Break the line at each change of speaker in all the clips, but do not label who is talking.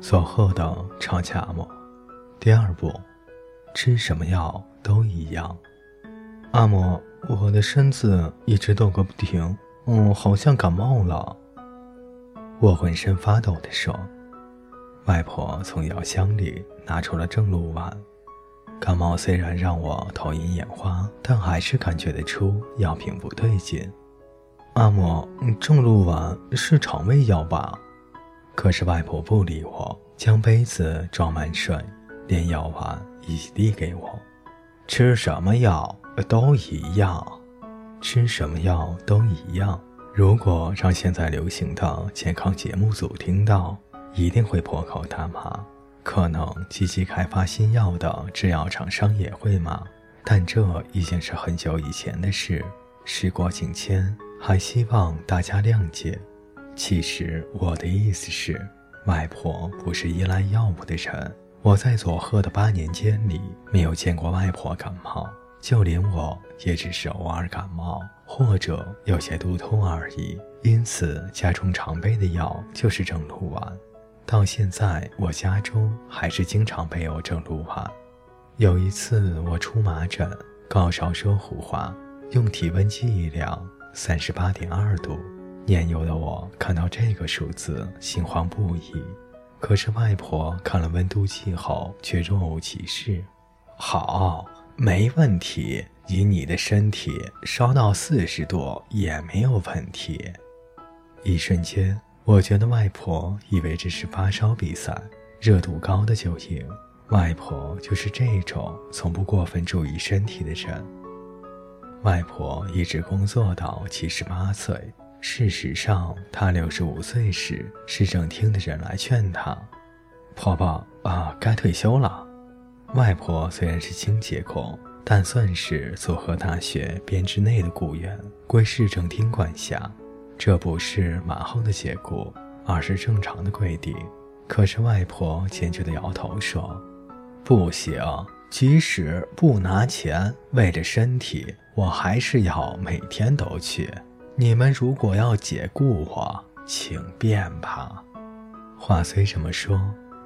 佐贺的超级阿嬷，第二部，吃什么药都一样。阿嬷，我的身子一直抖个不停，嗯，好像感冒了。我浑身发抖地说。外婆从药箱里拿出了正露丸。感冒虽然让我头晕眼花，但还是感觉得出药品不对劲。阿嬷，正露丸是肠胃药吧？可是外婆不理我，将杯子装满水，连药丸一起递给我。吃什么药都一样，吃什么药都一样。如果让现在流行的健康节目组听到，一定会破口大骂。可能积极开发新药的制药厂商也会骂，但这已经是很久以前的事。时过境迁，还希望大家谅解。其实我的意思是，外婆不是依赖药物的人。我在佐贺的八年间里，没有见过外婆感冒，就连我也只是偶尔感冒或者有些肚痛而已。因此，家中常备的药就是正露丸。到现在，我家中还是经常备有正露丸。有一次我出麻疹，高烧说胡话，用体温计一量，三十八点二度。年幼的我看到这个数字，心慌不已。可是外婆看了温度计后，却若无其事。好，没问题。以你的身体，烧到四十度也没有问题。一瞬间，我觉得外婆以为这是发烧比赛，热度高的就赢。外婆就是这种从不过分注意身体的人。外婆一直工作到七十八岁。事实上，他六十五岁时，市政厅的人来劝他：“婆婆啊，该退休了。”外婆虽然是清洁工，但算是佐贺大学编制内的雇员，归市政厅管辖。这不是马后的结果，而是正常的规定。可是外婆坚决地摇头说：“不行，即使不拿钱，为了身体，我还是要每天都去。”你们如果要解雇我，请便吧。话虽这么说，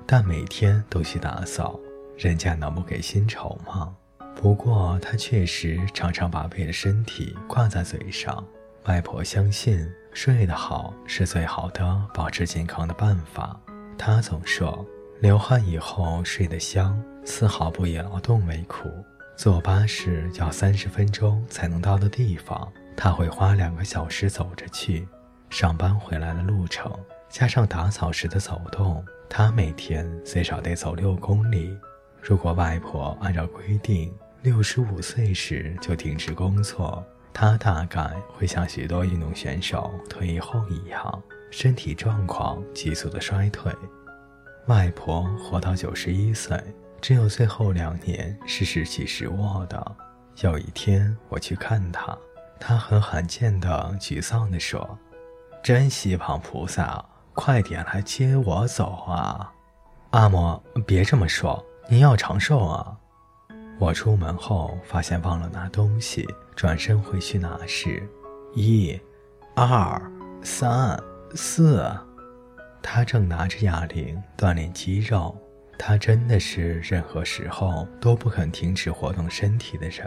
但每天都去打扫，人家能不给薪酬吗？不过他确实常常把为了身体挂在嘴上。外婆相信睡得好是最好的保持健康的办法。她总说，流汗以后睡得香，丝毫不以劳动为苦。坐巴士要三十分钟才能到的地方。他会花两个小时走着去上班，回来的路程加上打扫时的走动，他每天最少得走六公里。如果外婆按照规定六十五岁时就停止工作，他大概会像许多运动选手退役后一样，身体状况急速的衰退。外婆活到九十一岁，只有最后两年是时起时卧的。有一天我去看她。他很罕见的沮丧地说：“真希望菩萨快点来接我走啊！”阿嬷，别这么说，您要长寿啊！我出门后发现忘了拿东西，转身回去拿时，一、二、三、四，他正拿着哑铃锻炼肌肉。他真的是任何时候都不肯停止活动身体的人。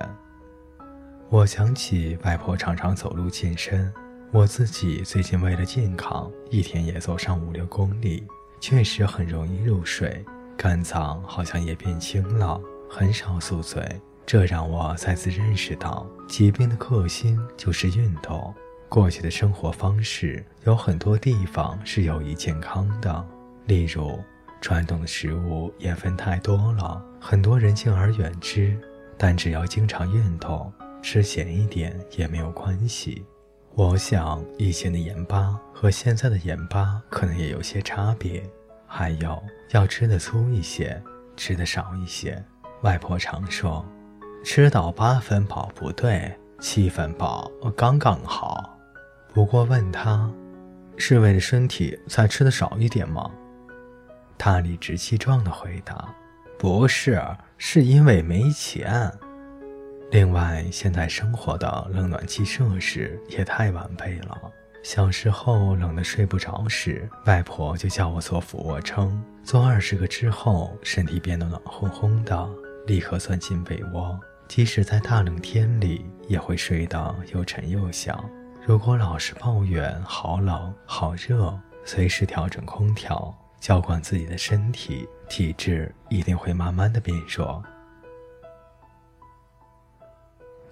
我想起外婆常常走路健身，我自己最近为了健康，一天也走上五六公里，确实很容易入睡，肝脏好像也变轻了，很少宿醉。这让我再次认识到，疾病的克星就是运动。过去的生活方式有很多地方是有益健康的，例如传统的食物盐分太多了，很多人敬而远之。但只要经常运动。吃咸一点也没有关系。我想以前的盐巴和现在的盐巴可能也有些差别。还有要吃的粗一些，吃的少一些。外婆常说，吃到八分饱不对，七分饱刚刚好。不过问他，是为了身体才吃的少一点吗？他理直气壮地回答：“不是，是因为没钱。”另外，现在生活的冷暖气设施也太完备了，小时候冷得睡不着时，外婆就叫我做俯卧撑，做二十个之后，身体变得暖烘烘的，立刻钻进被窝，即使在大冷天里，也会睡得又沉又香。如果老是抱怨好冷好热，随时调整空调，浇灌自己的身体，体质一定会慢慢的变弱。